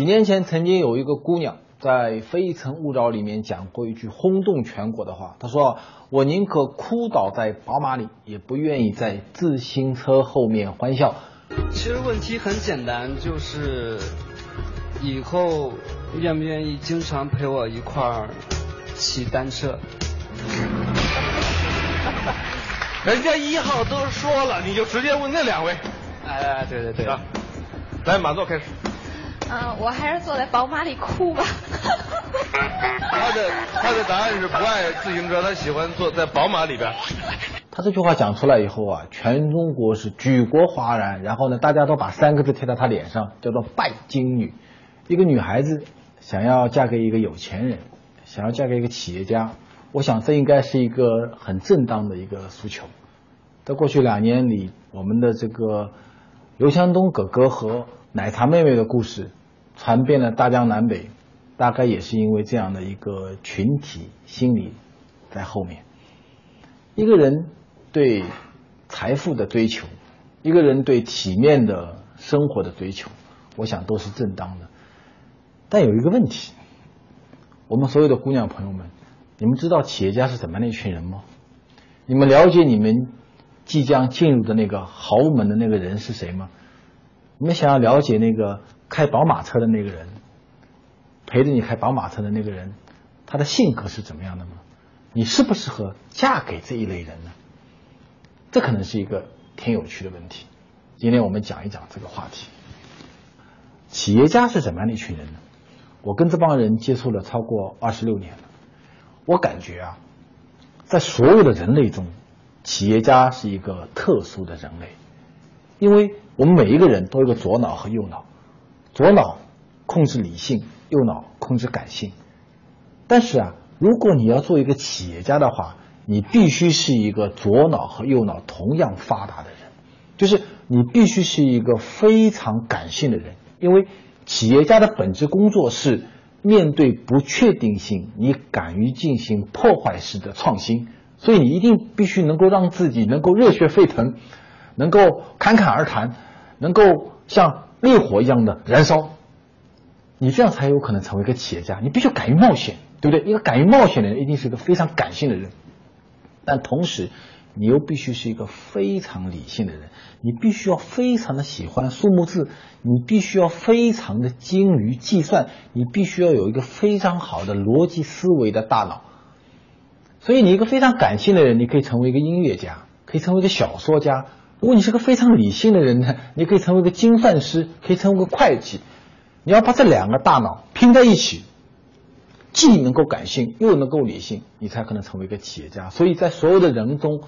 几年前，曾经有一个姑娘在《非诚勿扰》里面讲过一句轰动全国的话。她说：“我宁可哭倒在宝马里，也不愿意在自行车后面欢笑。”其实问题很简单，就是以后愿不愿意经常陪我一块儿骑单车？人家一号都说了，你就直接问那两位。哎，对对对，来，马座开始。嗯，我还是坐在宝马里哭吧。他的他的答案是不爱自行车，他喜欢坐在宝马里边。他这句话讲出来以后啊，全中国是举国哗然，然后呢，大家都把三个字贴到他脸上，叫做拜金女。一个女孩子想要嫁给一个有钱人，想要嫁给一个企业家，我想这应该是一个很正当的一个诉求。在过去两年里，我们的这个刘强东哥哥和奶茶妹妹的故事。传遍了大江南北，大概也是因为这样的一个群体心理在后面。一个人对财富的追求，一个人对体面的生活的追求，我想都是正当的。但有一个问题，我们所有的姑娘朋友们，你们知道企业家是怎么样的一群人吗？你们了解你们即将进入的那个豪门的那个人是谁吗？你们想要了解那个？开宝马车的那个人，陪着你开宝马车的那个人，他的性格是怎么样的吗？你适不适合嫁给这一类人呢？这可能是一个挺有趣的问题。今天我们讲一讲这个话题。企业家是怎么样的一群人呢？我跟这帮人接触了超过二十六年了，我感觉啊，在所有的人类中，企业家是一个特殊的人类，因为我们每一个人都有个左脑和右脑。左脑控制理性，右脑控制感性。但是啊，如果你要做一个企业家的话，你必须是一个左脑和右脑同样发达的人，就是你必须是一个非常感性的人。因为企业家的本质工作是面对不确定性，你敢于进行破坏式的创新，所以你一定必须能够让自己能够热血沸腾，能够侃侃而谈，能够像。烈火一样的燃烧，你这样才有可能成为一个企业家。你必须敢于冒险，对不对？一个敢于冒险的人，一定是一个非常感性的人。但同时，你又必须是一个非常理性的人。你必须要非常的喜欢数目字，你必须要非常的精于计算，你必须要有一个非常好的逻辑思维的大脑。所以，你一个非常感性的人，你可以成为一个音乐家，可以成为一个小说家。如果你是个非常理性的人呢，你可以成为一个精算师，可以成为个会计。你要把这两个大脑拼在一起，既能够感性又能够理性，你才可能成为一个企业家。所以在所有的人中，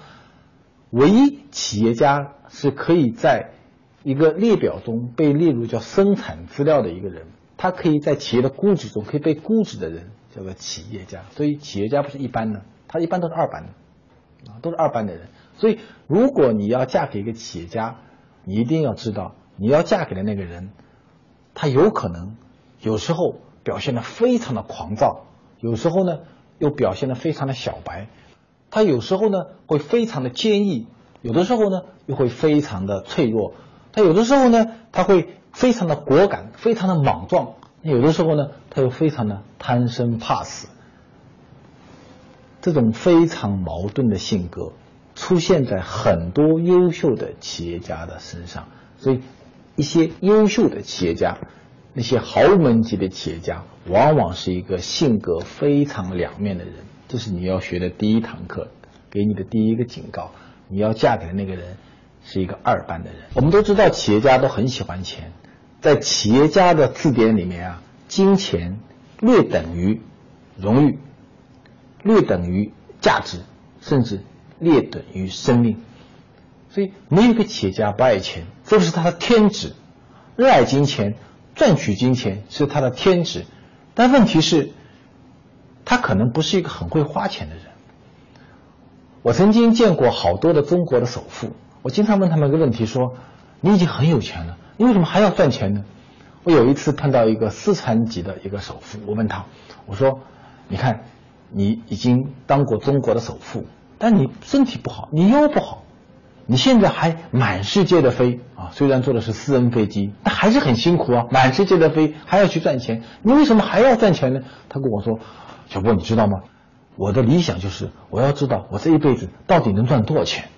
唯一企业家是可以在一个列表中被列入叫生产资料的一个人，他可以在企业的估值中可以被估值的人叫做企业家。所以企业家不是一般的，他一般都是二班的，啊，都是二班的人。所以，如果你要嫁给一个企业家，你一定要知道，你要嫁给的那个人，他有可能有时候表现的非常的狂躁，有时候呢又表现的非常的小白，他有时候呢会非常的坚毅，有的时候呢又会非常的脆弱，他有的时候呢他会非常的果敢，非常的莽撞，有的时候呢他又非常的贪生怕死，这种非常矛盾的性格。出现在很多优秀的企业家的身上，所以一些优秀的企业家，那些豪门级的企业家，往往是一个性格非常两面的人。这是你要学的第一堂课，给你的第一个警告：你要嫁给的那个人是一个二班的人。我们都知道，企业家都很喜欢钱，在企业家的字典里面啊，金钱略等于荣誉，略等于价值，甚至。劣等于生命，所以没有一个企业家不爱钱，这是他的天职。热爱金钱，赚取金钱是他的天职，但问题是，他可能不是一个很会花钱的人。我曾经见过好多的中国的首富，我经常问他们一个问题：说你已经很有钱了，你为什么还要赚钱呢？我有一次碰到一个四川籍的一个首富，我问他，我说：你看，你已经当过中国的首富。但你身体不好，你腰不好，你现在还满世界的飞啊，虽然坐的是私人飞机，但还是很辛苦啊，满世界的飞还要去赚钱，你为什么还要赚钱呢？他跟我说，小波，你知道吗？我的理想就是我要知道我这一辈子到底能赚多少钱。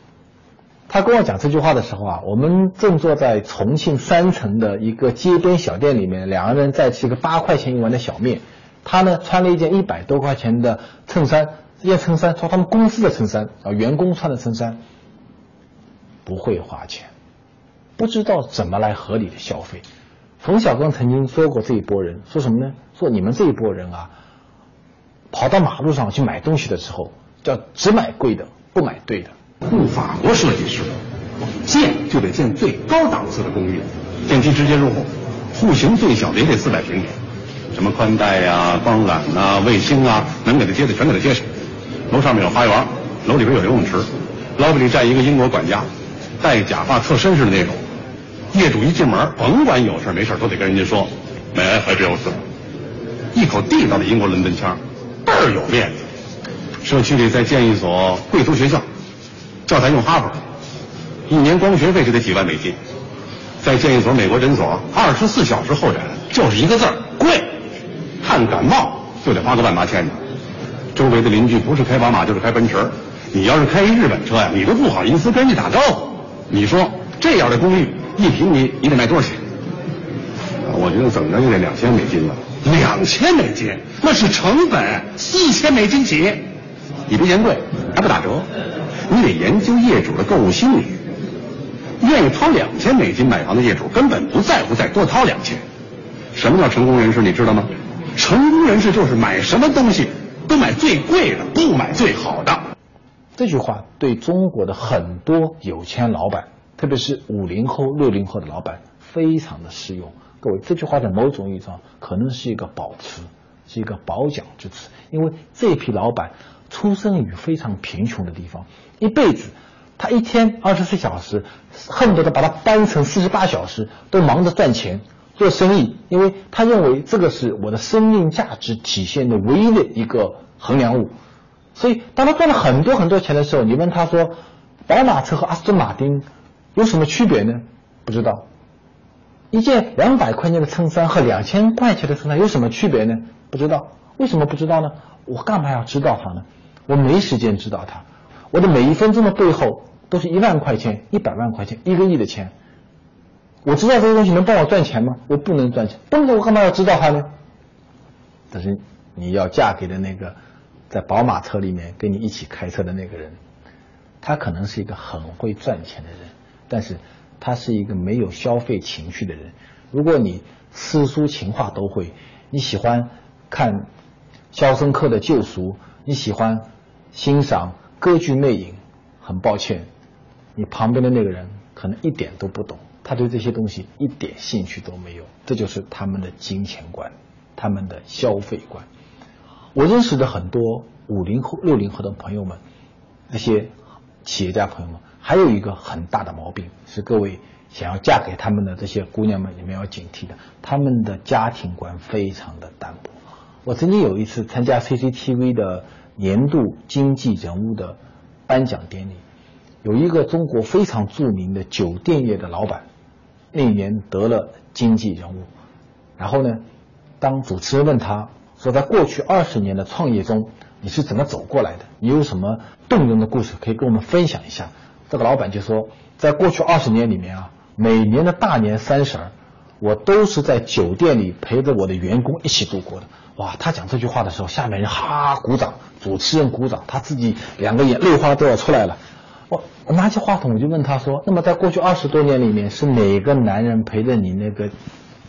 他跟我讲这句话的时候啊，我们正坐在重庆三层的一个街边小店里面，两个人在吃一个八块钱一碗的小面。他呢穿了一件一百多块钱的衬衫，这件衬衫说他们公司的衬衫啊，员工穿的衬衫。不会花钱，不知道怎么来合理的消费。冯小刚曾经说过这一波人，说什么呢？说你们这一波人啊，跑到马路上去买东西的时候，叫只买贵的，不买对的。雇法国设计师，建就得建最高档次的公寓，电梯直接入户，户型最小的也得四百平米，什么宽带呀、光缆呐、卫星啊，能给他接的全给他接上。楼上面有花园，楼里边有游泳池，lobby 里站一个英国管家。戴假发特绅士的那种，业主一进门，甭管有事没事都得跟人家说，May I help you？一口地道的英国伦敦腔，倍儿有面子。社区里再建一所贵族学校，教材用哈佛，一年光学费就得几万美金。再建一所美国诊所，二十四小时候诊，就是一个字儿贵。看感冒就得花个万八千的。周围的邻居不是开宝马就是开奔驰，你要是开一日本车呀，你都不好意思跟人家打招呼。你说这样的公寓一平米你得卖多少钱？我觉得怎么着也得两千美金吧。两千美金那是成本，四千美金起。你别嫌贵，还不打折。你得研究业主的购物心理。愿意掏两千美金买房的业主根本不在乎再多掏两千。什么叫成功人士？你知道吗？成功人士就是买什么东西都买最贵的，不买最好的。这句话对中国的很多有钱老板，特别是五零后、六零后的老板，非常的适用。各位，这句话在某种意义上可能是一个保词，是一个褒奖之词，因为这批老板出生于非常贫穷的地方，一辈子他一天二十四小时，恨不得把它掰成四十八小时，都忙着赚钱做生意，因为他认为这个是我的生命价值体现的唯一的一个衡量物。所以，当他赚了很多很多钱的时候，你问他说，宝马车和阿斯顿马丁有什么区别呢？不知道。一件两百块钱的衬衫和两千块钱的衬衫有什么区别呢？不知道。为什么不知道呢？我干嘛要知道它呢？我没时间知道它。我的每一分钟的背后都是一万块钱、一百万块钱、一个亿的钱。我知道这些东西能帮我赚钱吗？我不能赚钱。不能，我干嘛要知道它呢？但是你要嫁给的那个。在宝马车里面跟你一起开车的那个人，他可能是一个很会赚钱的人，但是他是一个没有消费情绪的人。如果你诗书情画都会，你喜欢看《肖申克的救赎》，你喜欢欣赏歌剧魅影，很抱歉，你旁边的那个人可能一点都不懂，他对这些东西一点兴趣都没有。这就是他们的金钱观，他们的消费观。我认识的很多五零后、六零后的朋友们，那些企业家朋友们，还有一个很大的毛病，是各位想要嫁给他们的这些姑娘们，你们要警惕的，他们的家庭观非常的淡薄。我曾经有一次参加 CCTV 的年度经济人物的颁奖典礼，有一个中国非常著名的酒店业的老板，那年得了经济人物，然后呢，当主持人问他。说在过去二十年的创业中，你是怎么走过来的？你有什么动人的故事可以跟我们分享一下？这个老板就说，在过去二十年里面啊，每年的大年三十儿，我都是在酒店里陪着我的员工一起度过的。哇，他讲这句话的时候，下面人哈鼓掌，主持人鼓掌，他自己两个眼泪花都要出来了。我我拿起话筒，我就问他说：“那么在过去二十多年里面，是哪个男人陪着你那个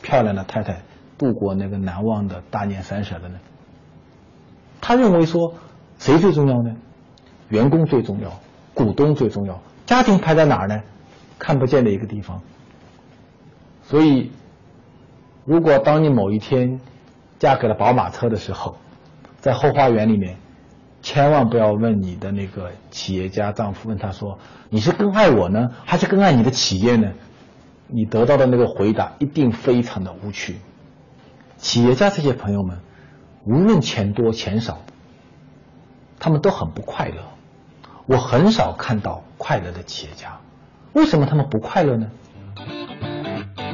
漂亮的太太？”度过那个难忘的大年三十的呢？他认为说，谁最重要呢？员工最重要，股东最重要，家庭排在哪儿呢？看不见的一个地方。所以，如果当你某一天嫁给了宝马车的时候，在后花园里面，千万不要问你的那个企业家丈夫，问他说：“你是更爱我呢，还是更爱你的企业呢？”你得到的那个回答一定非常的无趣。企业家这些朋友们，无论钱多钱少，他们都很不快乐。我很少看到快乐的企业家，为什么他们不快乐呢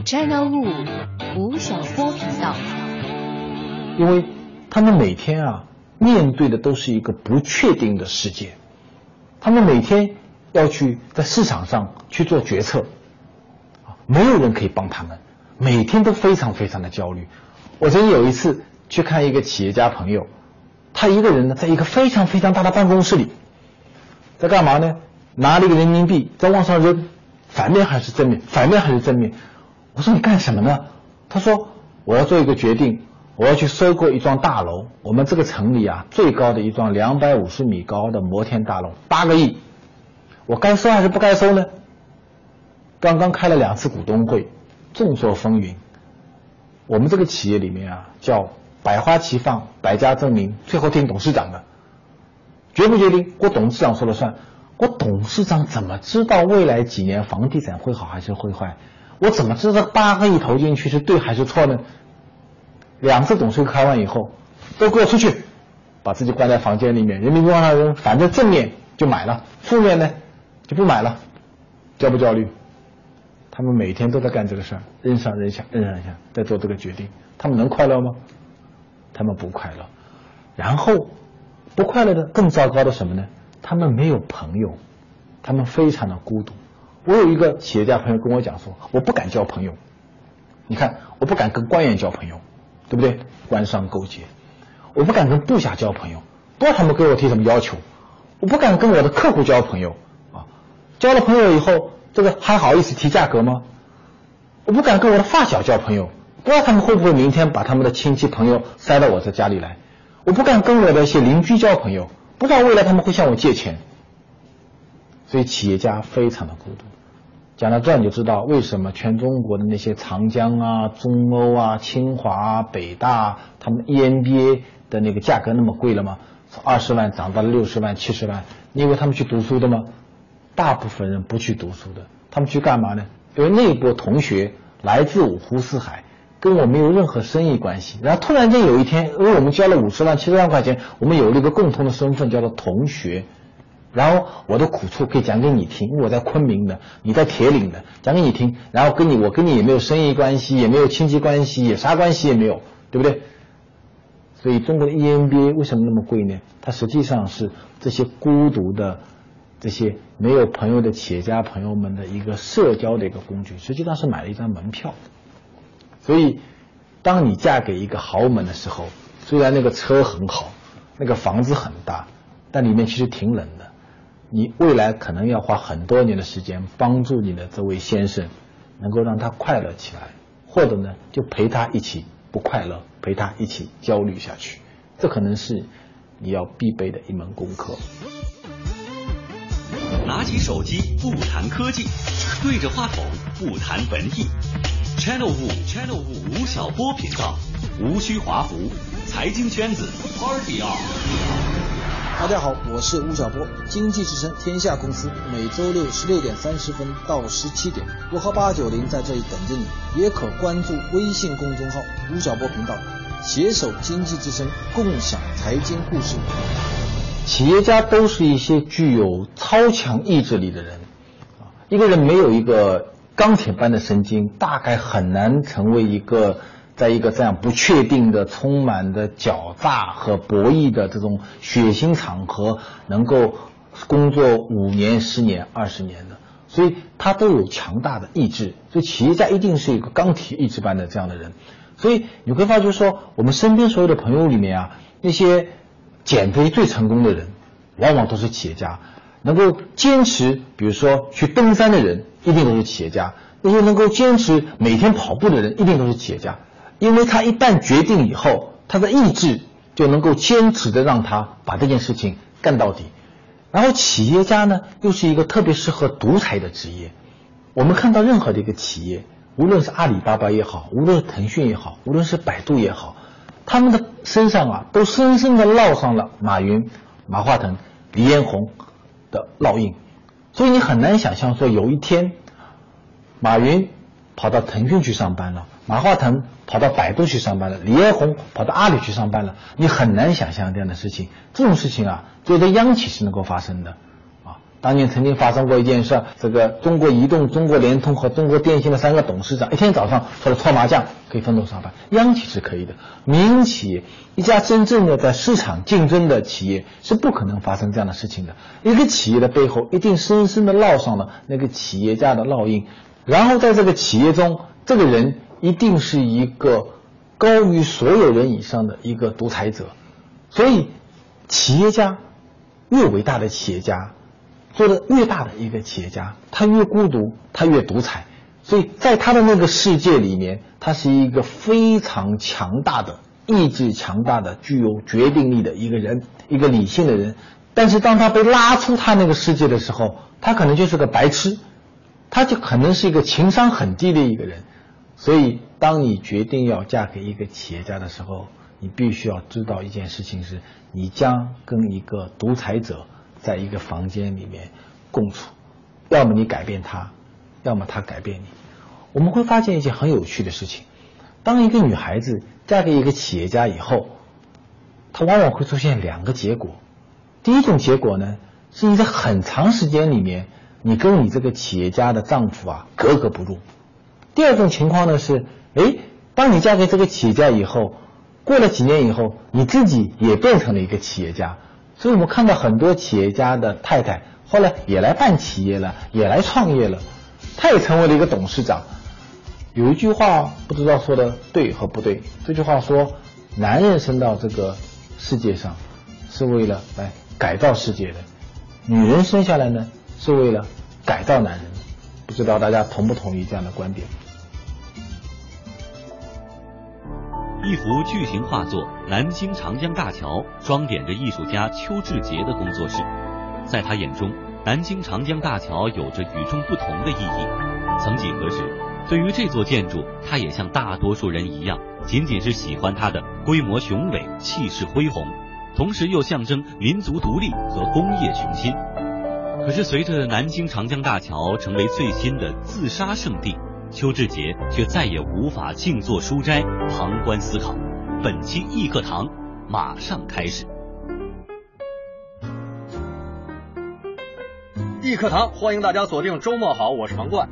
？Channel Wu 吴晓波频道。因为他们每天啊面对的都是一个不确定的世界，他们每天要去在市场上去做决策，啊，没有人可以帮他们，每天都非常非常的焦虑。我曾经有一次去看一个企业家朋友，他一个人呢在一个非常非常大的办公室里，在干嘛呢？拿了一个人民币在往上扔，反面还是正面？反面还是正面？我说你干什么呢？他说我要做一个决定，我要去收购一幢大楼。我们这个城里啊，最高的一幢两百五十米高的摩天大楼，八个亿，我该收还是不该收呢？刚刚开了两次股东会，众说纷纭。我们这个企业里面啊，叫百花齐放，百家争鸣，最后听董事长的，决不决定我董事长说了算。我董事长怎么知道未来几年房地产会好还是会坏？我怎么知道八个亿投进去是对还是错呢？两次董事会开完以后，都给我出去，把自己关在房间里面，人民币往上扔，反正正面就买了，负面呢就不买了，焦不焦虑？他们每天都在干这个事儿，扔上扔下，扔上扔下，在做这个决定，他们能快乐吗？他们不快乐。然后不快乐的更糟糕的什么呢？他们没有朋友，他们非常的孤独。我有一个企业家朋友跟我讲说，我不敢交朋友。你看，我不敢跟官员交朋友，对不对？官商勾结。我不敢跟部下交朋友，不知道他们给我提什么要求。我不敢跟我的客户交朋友啊，交了朋友以后，这个还好意思提价格吗？我不敢跟我的发小交朋友，不知道他们会不会明天把他们的亲戚朋友塞到我这家里来。我不敢跟我的一些邻居交朋友，不知道未来他们会向我借钱。所以企业家非常的孤独。讲到这你就知道为什么全中国的那些长江啊、中欧啊、清华啊、北大，他们 EMBA 的那个价格那么贵了吗？从二十万涨到了六十万、七十万。你以为他们去读书的吗？大部分人不去读书的，他们去干嘛呢？因为那波同学来自五湖四海，跟我没有任何生意关系。然后突然间有一天，因为我们交了五十万、七十万块钱，我们有了一个共同的身份，叫做同学。然后我的苦处可以讲给你听，我在昆明的，你在铁岭的，讲给你听。然后跟你，我跟你也没有生意关系，也没有亲戚关系，也啥关系也没有，对不对？所以中国的 EMBA 为什么那么贵呢？它实际上是这些孤独的、这些没有朋友的企业家朋友们的一个社交的一个工具，实际上是买了一张门票。所以，当你嫁给一个豪门的时候，虽然那个车很好，那个房子很大，但里面其实挺冷的。你未来可能要花很多年的时间帮助你的这位先生，能够让他快乐起来，或者呢，就陪他一起不快乐，陪他一起焦虑下去。这可能是你要必备的一门功课。拿起手机不谈科技，对着话筒不谈文艺。Channel 五 Channel 五吴晓波频道，无需华服，财经圈子 Party on。大家好，我是吴晓波，经济之声天下公司每周六十六点三十分到十七点，我和八九零在这里等着你，也可关注微信公众号吴晓波频道，携手经济之声，共享财经故事。企业家都是一些具有超强意志力的人，啊，一个人没有一个钢铁般的神经，大概很难成为一个。在一个这样不确定的、充满的狡诈和博弈的这种血腥场合，能够工作五年、十年、二十年的，所以他都有强大的意志。所以企业家一定是一个钢铁意志般的这样的人。所以你会发觉说，我们身边所有的朋友里面啊，那些减肥最成功的人，往往都是企业家。能够坚持，比如说去登山的人，一定都是企业家；那些能够坚持每天跑步的人，一定都是企业家。因为他一旦决定以后，他的意志就能够坚持的让他把这件事情干到底。然后企业家呢，又是一个特别适合独裁的职业。我们看到任何的一个企业，无论是阿里巴巴也好，无论是腾讯也好，无论是百度也好，他们的身上啊，都深深的烙上了马云、马化腾、李彦宏的烙印。所以你很难想象说有一天，马云跑到腾讯去上班了。马化腾跑到百度去上班了，李彦宏跑到阿里去上班了，你很难想象这样的事情。这种事情啊，只有在央企是能够发生的，啊，当年曾经发生过一件事，这个中国移动、中国联通和中国电信的三个董事长一天早上除了搓麻将可以分头上班，央企是可以的，民营企业一家真正的在市场竞争的企业是不可能发生这样的事情的。一个企业的背后一定深深的烙上了那个企业家的烙印，然后在这个企业中，这个人一定是一个高于所有人以上的一个独裁者，所以企业家越伟大的企业家。做的越大的一个企业家，他越孤独，他越独裁，所以在他的那个世界里面，他是一个非常强大的意志、强大的具有决定力的一个人，一个理性的人。但是当他被拉出他那个世界的时候，他可能就是个白痴，他就可能是一个情商很低的一个人。所以，当你决定要嫁给一个企业家的时候，你必须要知道一件事情：是你将跟一个独裁者。在一个房间里面共处，要么你改变他，要么他改变你。我们会发现一件很有趣的事情：当一个女孩子嫁给一个企业家以后，她往往会出现两个结果。第一种结果呢，是你在很长时间里面，你跟你这个企业家的丈夫啊格格不入。第二种情况呢是，哎，当你嫁给这个企业家以后，过了几年以后，你自己也变成了一个企业家。所以我们看到很多企业家的太太后来也来办企业了，也来创业了，他也成为了一个董事长。有一句话不知道说的对和不对，这句话说：男人生到这个世界上是为了来改造世界的，女人生下来呢是为了改造男人。不知道大家同不同意这样的观点？一幅巨型画作《南京长江大桥》装点着艺术家邱志杰的工作室。在他眼中，南京长江大桥有着与众不同的意义。曾几何时，对于这座建筑，他也像大多数人一样，仅仅是喜欢它的规模雄伟、气势恢宏，同时又象征民族独立和工业雄心。可是，随着南京长江大桥成为最新的自杀圣地。邱志杰却再也无法静坐书斋旁观思考。本期易课堂马上开始。易课堂欢迎大家锁定周末好，我是王冠。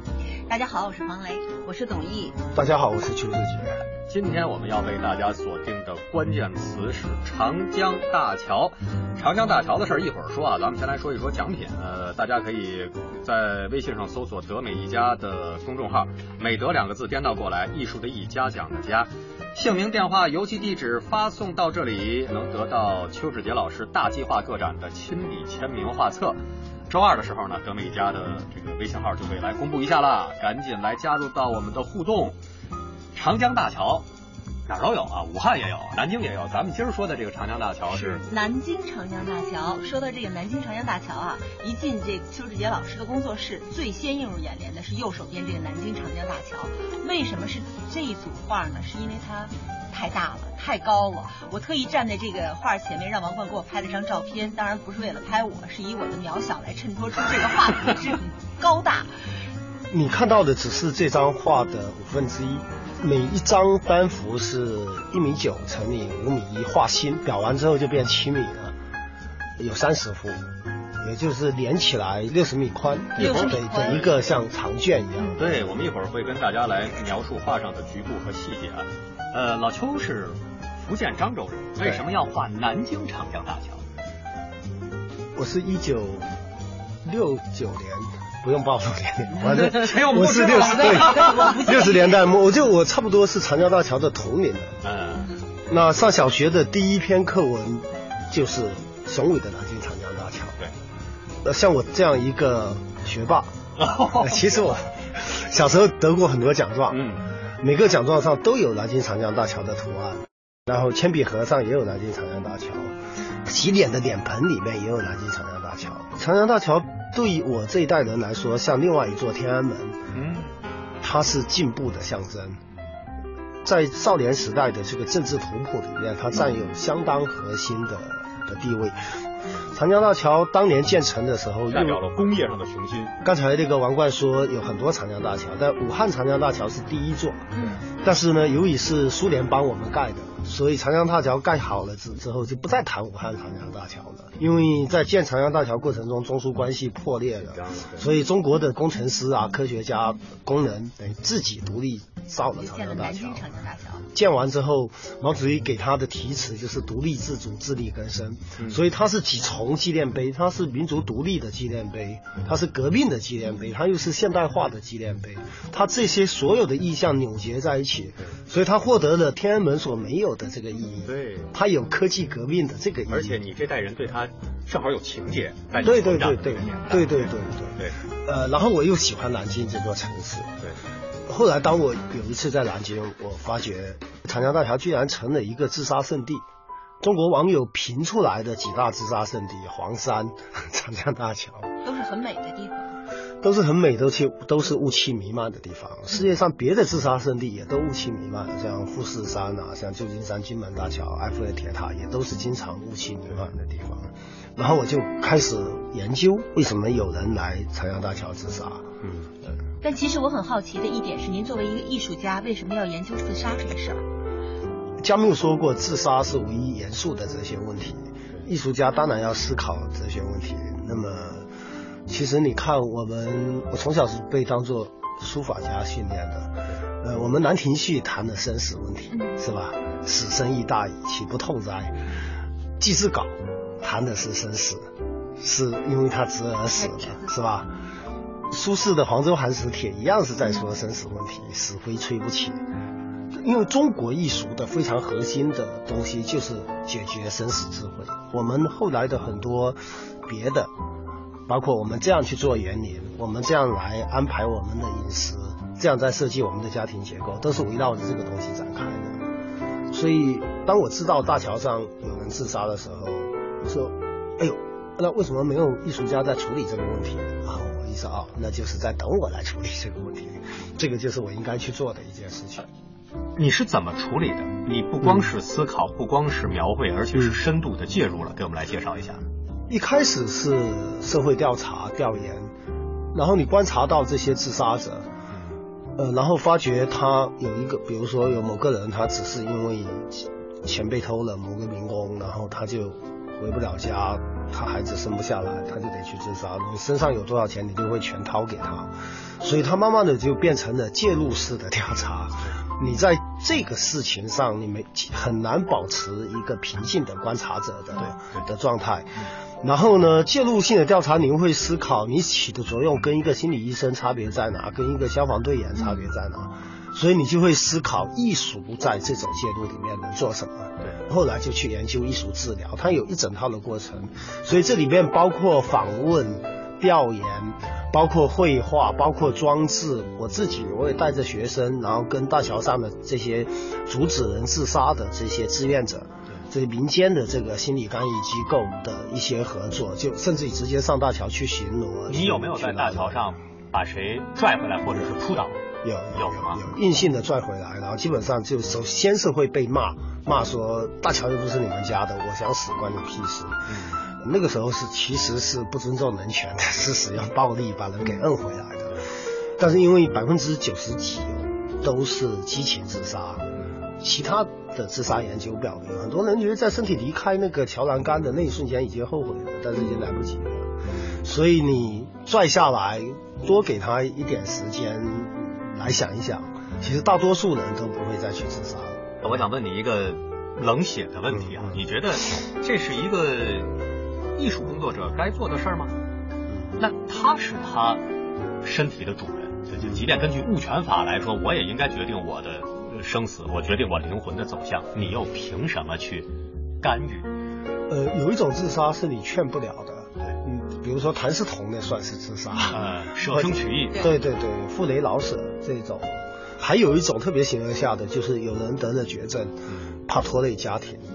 大家好，我是黄雷，我是董毅。大家好，我是邱志杰。今天我们要为大家锁定的关键词是长江大桥。长江大桥的事儿一会儿说啊，咱们先来说一说奖品。呃，大家可以在微信上搜索“德美一家”的公众号，“美德”两个字颠倒过来，艺术的艺，嘉奖的嘉，姓名、电话、邮寄地址发送到这里，能得到邱志杰老师大计划个展的亲笔签名画册。周二的时候呢，德美一家的这个微信号就会来公布一下啦，赶紧来加入到我们的互动。长江大桥哪儿都有啊，武汉也有，南京也有。咱们今儿说的这个长江大桥是南京长江大桥。说到这个南京长江大桥啊，一进这邱志杰老师的工作室，最先映入眼帘的是右手边这个南京长江大桥。为什么是这一组画呢？是因为它太大了，太高了。我特意站在这个画前面，让王冠给我拍了张照片。当然不是为了拍我，是以我的渺小来衬托出这个画体是很高大。你看到的只是这张画的五分之一。每一张单幅是一米九乘以五米一，画心裱完之后就变七米了，有三十幅，也就是连起来六十米宽，六十米的一个像长卷一样。对，我们一会儿会跟大家来描述画上的局部和细节啊。呃，老邱是福建漳州人，为什么要画南京长江大桥？我是一九六九年。不用暴露年龄，反正我是六十对六十年代末，我就我差不多是长江大桥的童年的。嗯，那上小学的第一篇课文就是雄伟的南京长江大桥。对，那像我这样一个学霸，其实我 小时候得过很多奖状，嗯，每个奖状上都有南京长江大桥的图案，然后铅笔盒上也有南京长江大桥，洗脸的脸盆里面也有南京长江大桥，长江大桥。对于我这一代人来说，像另外一座天安门，嗯，它是进步的象征，在少年时代的这个政治图谱里面，它占有相当核心的的地位。长江大桥当年建成的时候，代表了工业上的雄心。刚才那个王冠说有很多长江大桥，但武汉长江大桥是第一座，嗯，但是呢，由于是苏联帮我们盖的，所以长江大桥盖好了之之后，就不再谈武汉长江大桥了，因为在建长江大桥过程中，中苏关系破裂了，所以中国的工程师啊、科学家、工人等于自己独立造了长江大桥。建完之后，毛主席给他的题词就是“独立自主，自力更生”，所以他是几重纪念碑，它是民族独立的纪念碑，它是革命的纪念碑，它又是现代化的纪念碑，它这些所有的意象扭结在一起，所以它获得了天安门所没有的这个意义。对，它有科技革命的这个意义。而且你这代人对它正好有情节。对对对对对对对对对。呃，然后我又喜欢南京这座城市。对。后来，当我有一次在南京，我发觉长江大桥居然成了一个自杀圣地。中国网友评出来的几大自杀圣地：黄山、长江大桥，都是很美的地方。都是很美，都气都是雾气弥漫的地方。世界上别的自杀圣地也都雾气弥漫，像富士山啊，像旧金山金门大桥、埃菲尔铁塔，也都是经常雾气弥漫的地方。然后我就开始研究为什么有人来长江大桥自杀。嗯。但其实我很好奇的一点是，您作为一个艺术家，为什么要研究自杀这个事儿？加缪说过，自杀是唯一严肃的哲学问题。艺术家当然要思考哲学问题。那么，其实你看，我们我从小是被当做书法家训练的。呃，我们《兰亭序》谈的生死问题，是吧？死生亦大矣，岂不痛哉？《祭祀稿》谈的是生死，是因为他侄儿死了，是吧？苏轼的《黄州寒食帖》一样是在说生死问题，死灰吹不起。因为中国艺术的非常核心的东西就是解决生死智慧。我们后来的很多别的，包括我们这样去做园林，我们这样来安排我们的饮食，这样在设计我们的家庭结构，都是围绕着这个东西展开的。所以，当我知道大桥上有人自杀的时候，我说：“哎呦，那为什么没有艺术家在处理这个问题？”啊。我意思啊，那就是在等我来处理这个问题，这个就是我应该去做的一件事情。你是怎么处理的？你不光是思考，不光是描绘，而且是深度的介入了，给我们来介绍一下。一开始是社会调查调研，然后你观察到这些自杀者，呃，然后发觉他有一个，比如说有某个人，他只是因为钱被偷了，某个民工，然后他就回不了家。他孩子生不下来，他就得去自杀。你身上有多少钱，你就会全掏给他。所以他慢慢的就变成了介入式的调查。你在这个事情上，你没很难保持一个平静的观察者的的状态。然后呢，介入性的调查，你会思考你起的作用跟一个心理医生差别在哪，跟一个消防队员差别在哪。所以你就会思考艺术在这种介入里面能做什么。对，后来就去研究艺术治疗，它有一整套的过程。所以这里面包括访问、调研，包括绘画，包括装置。我自己我也带着学生，然后跟大桥上的这些阻止人自杀的这些志愿者，这些民间的这个心理干预机构的一些合作，就甚至于直接上大桥去巡逻。你有没有在大桥上把谁拽回来，或者是扑倒？有有有硬性的拽回来，然后基本上就首先是会被骂，骂说大桥又不是你们家的，我想死关你屁事。嗯，那个时候是其实是不尊重人权的，是使用暴力把人给摁回来的。但是因为百分之九十几都是激情自杀，其他的自杀研究表明，很多人觉得在身体离开那个桥栏杆的那一瞬间已经后悔了，但是已经来不及了。所以你拽下来，多给他一点时间。来想一想，其实大多数人都不会再去自杀。我想问你一个冷血的问题啊，你觉得这是一个艺术工作者该做的事儿吗？那他是他身体的主人，就就即便根据物权法来说，我也应该决定我的生死，我决定我灵魂的走向，你又凭什么去干预？呃，有一种自杀是你劝不了的。嗯比如说谭嗣同那算是自杀，呃，舍生取义，对对对，傅雷老舍这种，还有一种特别形而下的，就是有人得了绝症，怕拖累家庭，对，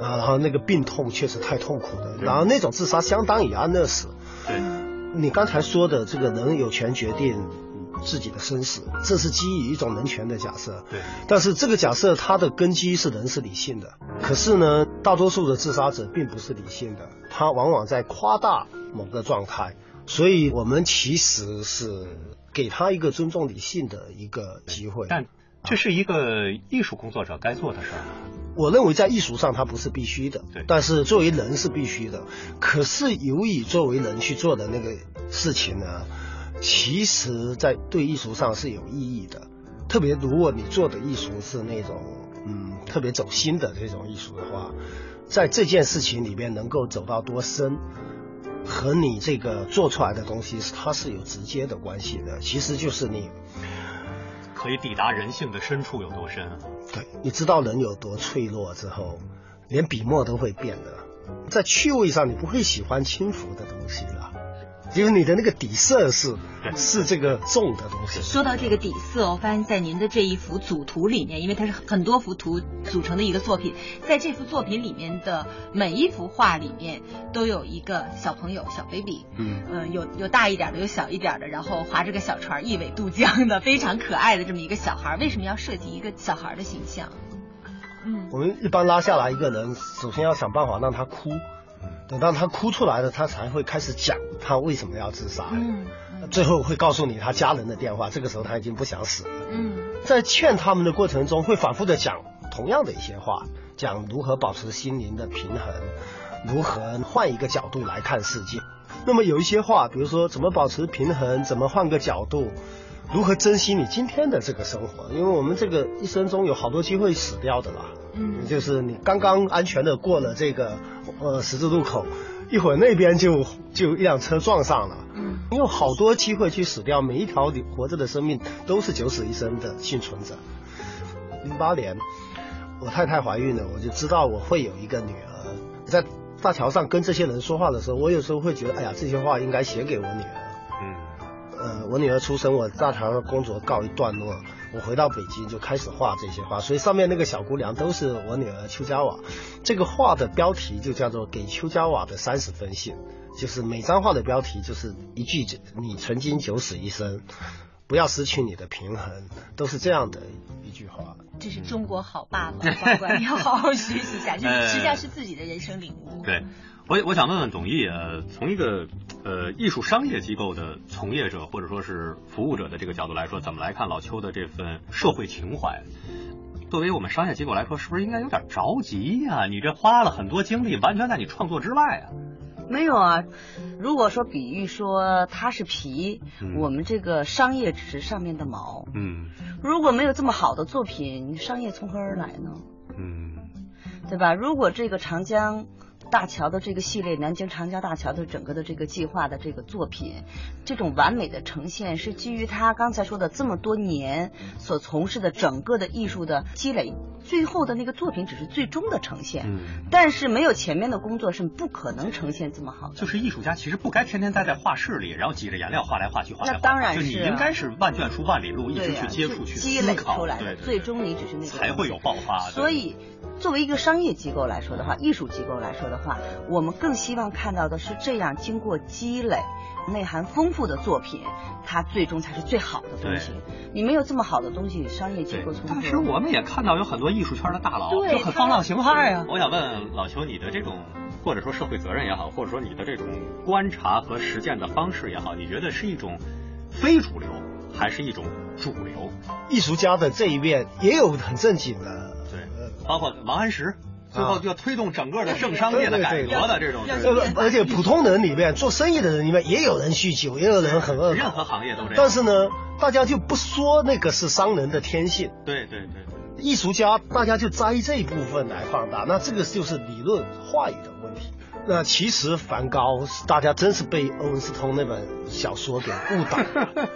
啊，然后那个病痛确实太痛苦了，然后那种自杀相当于安乐死，对，你刚才说的这个人有权决定自己的生死，这是基于一种人权的假设，对，但是这个假设它的根基是人是理性的，可是呢，大多数的自杀者并不是理性的，他往往在夸大。某个状态，所以我们其实是给他一个尊重理性的一个机会。但这是一个艺术工作者该做的事儿。我认为在艺术上它不是必须的，但是作为人是必须的。可是由于作为人去做的那个事情呢，其实在对艺术上是有意义的。特别如果你做的艺术是那种嗯特别走心的这种艺术的话，在这件事情里面能够走到多深，和你这个做出来的东西它是有直接的关系的。其实就是你可以抵达人性的深处有多深啊。对，你知道人有多脆弱之后，连笔墨都会变的。在趣味上，你不会喜欢轻浮的东西了。就是你的那个底色是是这个重的东西。说到这个底色，我发现在您的这一幅组图里面，因为它是很多幅图组成的一个作品，在这幅作品里面的每一幅画里面都有一个小朋友小 baby，嗯嗯，有有大一点的，有小一点的，然后划着个小船，一苇渡江的，非常可爱的这么一个小孩。为什么要设计一个小孩的形象？嗯，我们一般拉下来一个人，首先要想办法让他哭。等到他哭出来了，他才会开始讲他为什么要自杀。嗯，最后会告诉你他家人的电话。这个时候他已经不想死了。嗯，在劝他们的过程中，会反复的讲同样的一些话，讲如何保持心灵的平衡，如何换一个角度来看世界。那么有一些话，比如说怎么保持平衡，怎么换个角度，如何珍惜你今天的这个生活，因为我们这个一生中有好多机会死掉的啦。嗯，就是你刚刚安全的过了这个呃十字路口，一会儿那边就就一辆车撞上了。嗯，你有好多机会去死掉，每一条你活着的生命都是九死一生的幸存者。零八年，我太太怀孕了，我就知道我会有一个女儿。在大桥上跟这些人说话的时候，我有时候会觉得，哎呀，这些话应该写给我女儿。嗯，呃，我女儿出生，我大桥上工作告一段落。我回到北京就开始画这些画，所以上面那个小姑娘都是我女儿邱家瓦。这个画的标题就叫做《给邱家瓦的三十封信》，就是每张画的标题就是一句“你曾经九死一生，不要失去你的平衡”，都是这样的一句话。这是中国好爸爸，宝管要好好学习一下，这 实际上是自己的人生领悟。对。我我想问问董毅，呃，从一个呃艺术商业机构的从业者或者说是服务者的这个角度来说，怎么来看老邱的这份社会情怀？作为我们商业机构来说，是不是应该有点着急呀？你这花了很多精力，完全在你创作之外啊？没有啊，如果说比喻说它是皮，我们这个商业只是上面的毛。嗯，如果没有这么好的作品，商业从何而来呢？嗯，对吧？如果这个长江。大桥的这个系列，南京长江大桥的整个的这个计划的这个作品，这种完美的呈现是基于他刚才说的这么多年所从事的整个的艺术的积累，最后的那个作品只是最终的呈现。嗯，但是没有前面的工作是不可能呈现这么好的。就是艺术家其实不该天天待在画室里，然后挤着颜料画来画去画来画去。那当然是，就你应该是万卷书万里路，一直去接触去积累出来的，最终你只是那个才会有爆发。所以。作为一个商业机构来说的话，艺术机构来说的话，我们更希望看到的是这样经过积累、内涵丰富的作品，它最终才是最好的东西。你没有这么好的东西，商业机构从当时我们也看到有很多艺术圈的大佬就很放浪形骸啊。我想问老邱，你的这种或者说社会责任也好，或者说你的这种观察和实践的方式也好，你觉得是一种非主流，还是一种主流？艺术家的这一面也有很正经的。对包括王安石，最后就推动整个的政商业的改革的这种，而且普通人里面做生意的人里面也有人酗酒，也有人很恶，任何行业都这样。但是呢，大家就不说那个是商人的天性。对对对，艺术家大家就摘这一部分来放大，那这个就是理论话语的问题。那其实梵高，大家真是被欧文斯通那本小说给误导了。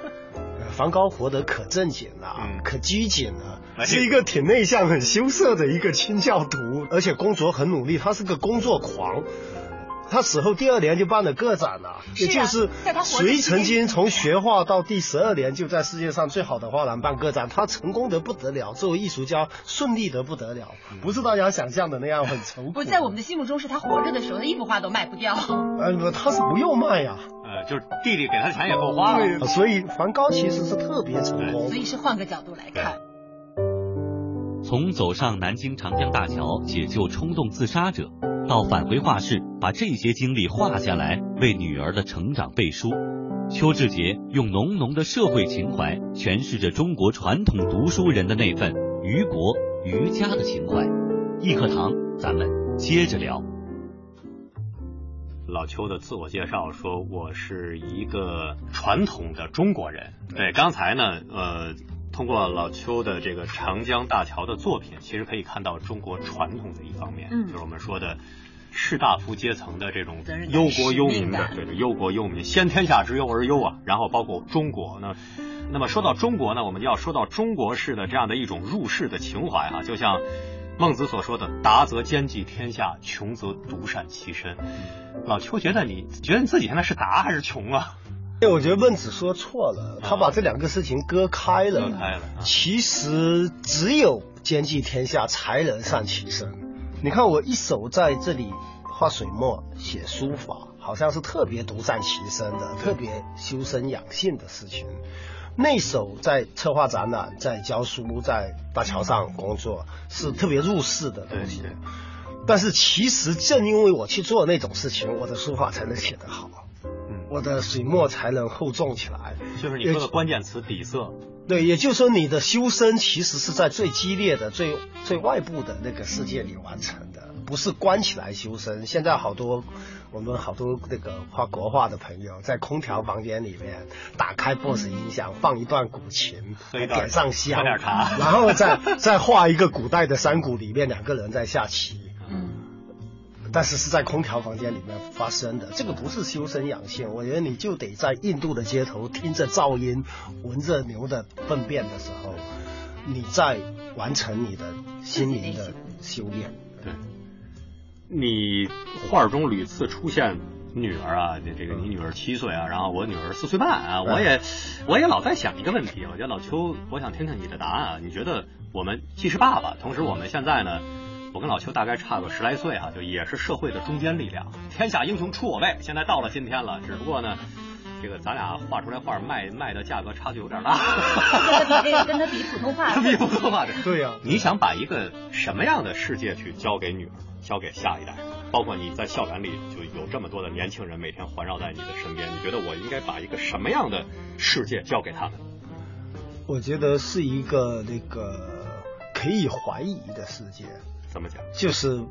梵高活得可正经了，可拘谨了。是一个挺内向、很羞涩的一个清教徒，而且工作很努力。他是个工作狂。他死后第二年就办了个展了，也就是谁曾经从学画到第十二年就在世界上最好的画廊办个展，他成功的不得了，作为艺术家顺利的不得了，不是大家想象的那样很愁苦。不在我们的心目中，是他活着的时候，一幅画都卖不掉。呃，他是不用卖呀，呃，就是弟弟给他的钱也够花了。所以梵高其实是特别成功。所以是换个角度来看。从走上南京长江大桥解救冲动自杀者，到返回画室把这些经历画下来，为女儿的成长背书，邱志杰用浓浓的社会情怀诠释着中国传统读书人的那份于国于家的情怀。一课堂，咱们接着聊。老邱的自我介绍说：“我是一个传统的中国人。”对，刚才呢，呃，通过老邱的这个长江大桥的作品，其实可以看到中国传统的一方面，嗯就是我们说的士大夫阶层的这种忧国忧民的，对对，忧国忧民，先天下之忧而忧啊。然后包括中国呢，那么说到中国呢，我们就要说到中国式的这样的一种入世的情怀啊，就像孟子所说的“达则兼济天下，穷则独善其身”。老邱觉得你觉得你自己现在是达还是穷啊？哎，我觉得孟子说错了，他把这两个事情割开了。割开了啊其实只有兼济天下，才能善其身。你看我一手在这里画水墨、写书法，好像是特别独善其身的，特别修身养性的事情。那手在策划展览、在教书、在大桥上工作，是特别入世的东西。但是其实正因为我去做那种事情，我的书法才能写得好，我的水墨才能厚重起来。就是你说的关键词底色。对，也就是说你的修身其实是在最激烈的、最最外部的那个世界里完成的，不是关起来修身。现在好多我们好多那个画国画的朋友，在空调房间里面打开 BOSS 音响，放一段古琴，点上香，点茶然后再 再画一个古代的山谷里面两个人在下棋。但是是在空调房间里面发生的，这个不是修身养性。我觉得你就得在印度的街头听着噪音，闻着牛的粪便的时候，你在完成你的心灵的修炼。对，你画中屡次出现女儿啊，这这个你女儿七岁啊，然后我女儿四岁半啊，我也我也老在想一个问题，我觉得老邱，我想听听你的答案啊。你觉得我们既是爸爸，同时我们现在呢？我跟老邱大概差个十来岁啊，就也是社会的中坚力量。天下英雄出我辈，现在到了今天了，只不过呢，这个咱俩画出来画卖卖的价格差距有点大。跟他比这个，跟他比普通话，比普通话的。对呀、你想把一个什么样的世界去交给女儿，交给下一代？包括你在校园里就有这么多的年轻人每天环绕在你的身边，你觉得我应该把一个什么样的世界交给他们？我觉得是一个那个可以怀疑的世界。怎么讲？就是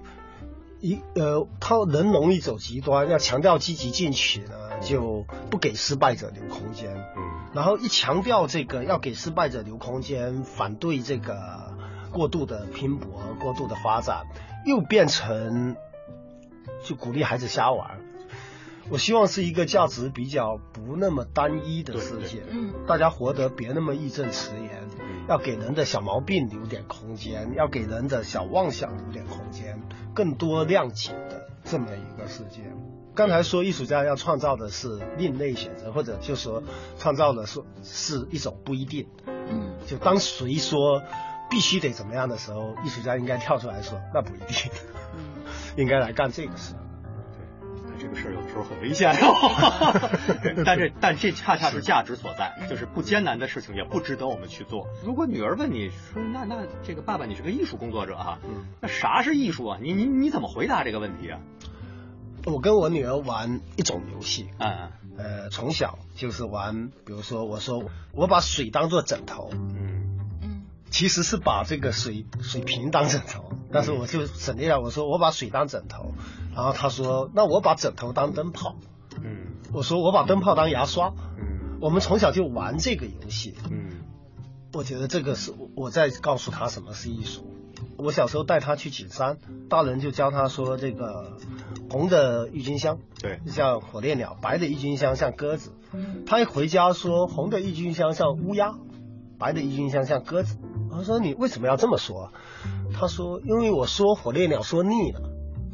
一呃，他人容易走极端，要强调积极进取呢，就不给失败者留空间。嗯，然后一强调这个要给失败者留空间，反对这个过度的拼搏、过度的发展，又变成就鼓励孩子瞎玩。我希望是一个价值比较不那么单一的世界，嗯，大家活得别那么义正辞严，要给人的小毛病留点空间，要给人的小妄想留点空间，更多谅解的这么一个世界。刚才说艺术家要创造的是另类选择，或者就说创造的是是一种不一定。嗯，就当谁说必须得怎么样的时候，艺术家应该跳出来说那不一定，嗯，应该来干这个事。这个事儿有时候很危险哟，但这但这恰恰是价值所在，就是不艰难的事情也不值得我们去做。如果女儿问你说，那那这个爸爸你是个艺术工作者啊，那啥是艺术啊？你你你怎么回答这个问题啊？我跟我女儿玩一种游戏，嗯，呃，从小就是玩，比如说我说我把水当做枕头，嗯嗯，其实是把这个水水瓶当枕头，但是我就省略了，我说我把水当枕头，然后他说那我把枕头当灯泡，嗯，我说我把灯泡当牙刷，嗯，我们从小就玩这个游戏，嗯，我觉得这个是我在告诉他什么是艺术。我小时候带他去景山，大人就教他说这个红的郁金香，对，像火烈鸟；白的郁金香像鸽子。他一回家说红的郁金香像乌鸦，白的郁金香像鸽子。我说你为什么要这么说？他说因为我说火烈鸟说腻了。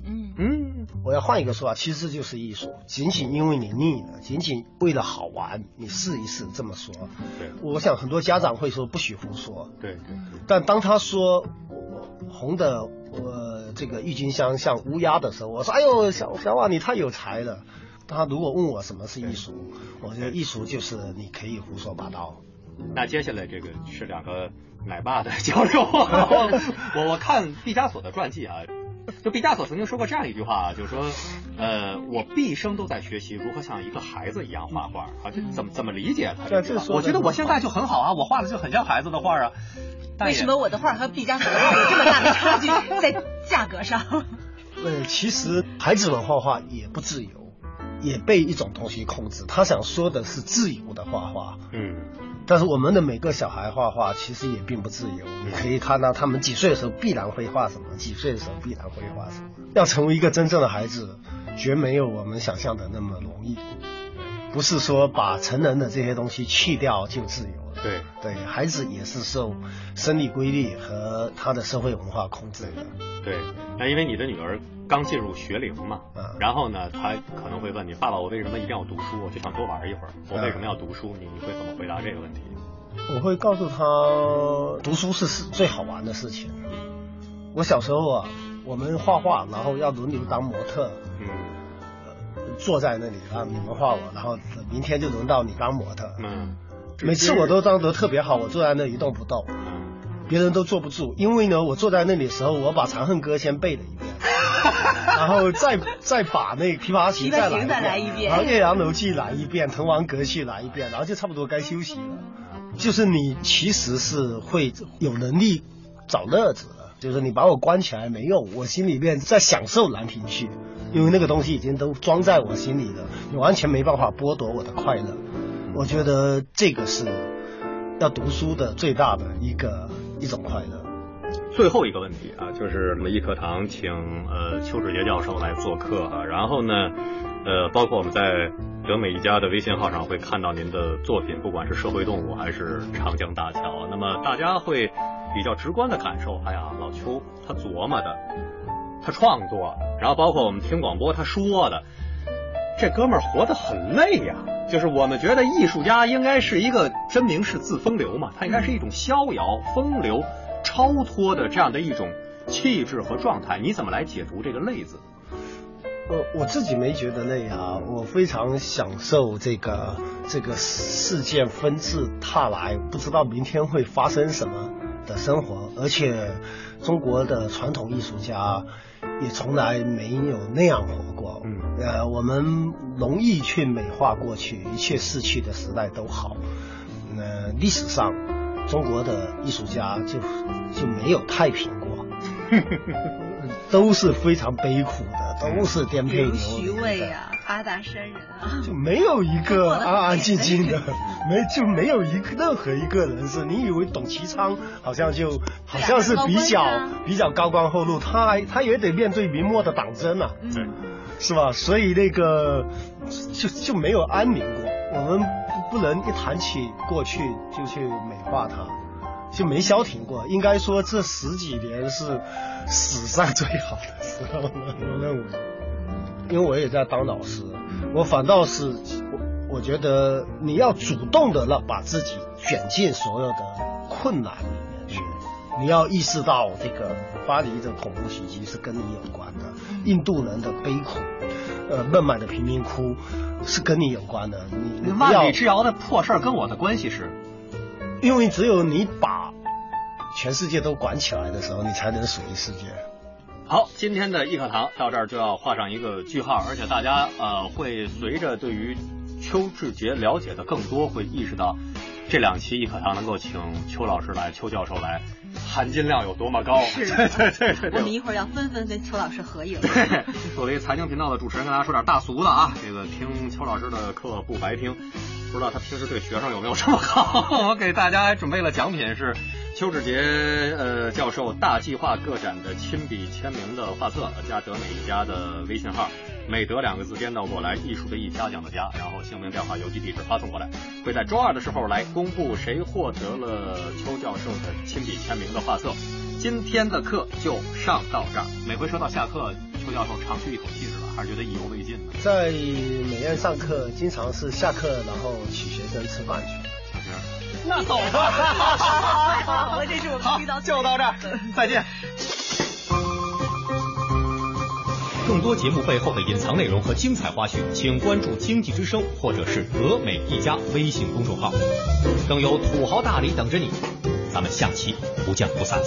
嗯嗯，我要换一个说法，其实就是艺术。仅仅因为你腻了，仅仅为了好玩，你试一试这么说。对，我想很多家长会说不许胡说。对对对。但当他说红的呃这个郁金香像乌鸦的时候，我说哎呦小小瓦你太有才了。他如果问我什么是艺术，我觉得艺术就是你可以胡说八道。那接下来这个是两个奶爸的交流。我我看毕加索的传记啊，就毕加索曾经说过这样一句话啊，就是说，呃，我毕生都在学习如何像一个孩子一样画画啊，这怎么怎么理解他？对，这我觉得我现在就很好啊，我画的就很像孩子的画啊。为什么我的画和毕加索的画有这么大的差距 在价格上？呃，其实孩子们画画也不自由，也被一种东西控制。他想说的是自由的画画，嗯。但是我们的每个小孩画画其实也并不自由。你可以看到他们几岁的时候必然会画什么，几岁的时候必然会画什么。要成为一个真正的孩子，绝没有我们想象的那么容易。不是说把成人的这些东西去掉就自由了。对对，孩子也是受生理规律和他的社会文化控制的。对，那因为你的女儿刚进入学龄嘛，然后呢，他可能会问你，爸爸，我为什么一定要读书？我就想多玩一会儿。我为什么要读书？你你会怎么回答这个问题？我会告诉他，读书是是最好玩的事情。我小时候啊，我们画画，然后要轮流当模特。嗯，坐在那里啊你们画我，然后明天就轮到你当模特。嗯，每次我都当得特别好，我坐在那一动不动。别人都坐不住，因为呢，我坐在那里的时候，我把《长恨歌》先背了一遍，然后再再把那《琵琶行》再来一遍，然后《岳阳楼记》来一遍，《滕王阁序》来一遍，然后就差不多该休息了。就是你其实是会有能力找乐子的，就是你把我关起来没用，我心里面在享受《兰亭序》，因为那个东西已经都装在我心里了，你完全没办法剥夺我的快乐。我觉得这个是要读书的最大的一个。一种快乐。最后一个问题啊，就是我们一课堂请呃邱志杰教授来做客啊，然后呢，呃，包括我们在德美一家的微信号上会看到您的作品，不管是社会动物还是长江大桥，那么大家会比较直观的感受，哎呀，老邱他琢磨的，他创作，然后包括我们听广播他说的，这哥们儿活得很累呀。就是我们觉得艺术家应该是一个真名是自风流嘛，他应该是一种逍遥、风流、超脱的这样的一种气质和状态。你怎么来解读这个“累”字？呃，我自己没觉得累啊，我非常享受这个这个事件纷至沓来，不知道明天会发生什么的生活，而且中国的传统艺术家。也从来没有那样活过。嗯，呃，我们容易去美化过去，一切逝去的时代都好。呃，历史上中国的艺术家就就没有太平过，都是非常悲苦的，都是颠沛流离。徐渭啊。八大山人啊，就没有一个安安静静的，没就没有一个任何一个人是。你以为董其昌好像就好像是比较比较高官厚禄，他还他也得面对明末的党争啊，是吧？所以那个就就没有安宁过。我们不能一谈起过去就去美化它，就没消停过。应该说这十几年是史上最好的时候，我认为。因为我也在当老师，我反倒是我我觉得你要主动的让把自己卷进所有的困难里面去，你要意识到这个巴黎的恐怖袭击是跟你有关的，印度人的悲苦，呃，孟买的贫民窟是跟你有关的。你万里之遥的破事儿跟我的关系是，因为只有你把全世界都管起来的时候，你才能属于世界。好，今天的易课堂到这儿就要画上一个句号，而且大家呃会随着对于邱志杰了解的更多，会意识到这两期易课堂能够请邱老师来、邱教授来，含金量有多么高。是，对对对。我们一会儿要纷纷跟邱老师合影。对，作为财经频道的主持人，跟大家说点大俗的啊，这个听邱老师的课不白听，不知道他平时对学生有没有这么好。我给大家准备了奖品是。邱志杰呃教授大计划个展的亲笔签名的画册，加德美一家的微信号，美德两个字颠倒过来，艺术的艺，嘉奖的嘉，然后姓名、电话、邮寄地址发送过来，会在周二的时候来公布谁获得了邱教授的亲笔签名的画册。今天的课就上到这儿，每回说到下课，邱教授长吁一口气是吧？还是觉得意犹未尽呢？在美院上课，经常是下课然后请学生吃饭去。那走吧，好，这是我们遇到就到这儿，再见。更多节目背后的隐藏内容和精彩花絮，请关注经济之声或者是德美一家微信公众号，更有土豪大礼等着你。咱们下期不见不散。